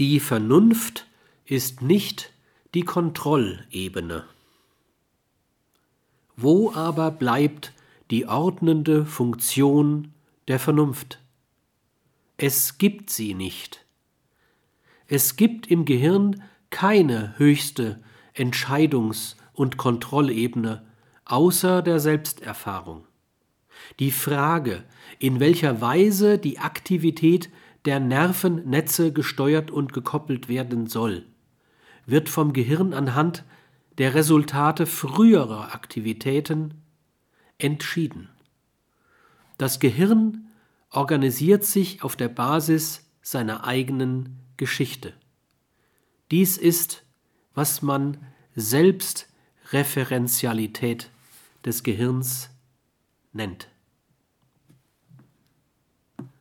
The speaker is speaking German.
Die Vernunft ist nicht die Kontrollebene. Wo aber bleibt die ordnende Funktion der Vernunft? Es gibt sie nicht. Es gibt im Gehirn keine höchste Entscheidungs- und Kontrollebene außer der Selbsterfahrung. Die Frage, in welcher Weise die Aktivität der Nervennetze gesteuert und gekoppelt werden soll, wird vom Gehirn anhand der Resultate früherer Aktivitäten entschieden. Das Gehirn organisiert sich auf der Basis seiner eigenen Geschichte. Dies ist, was man Selbstreferenzialität des Gehirns nennt.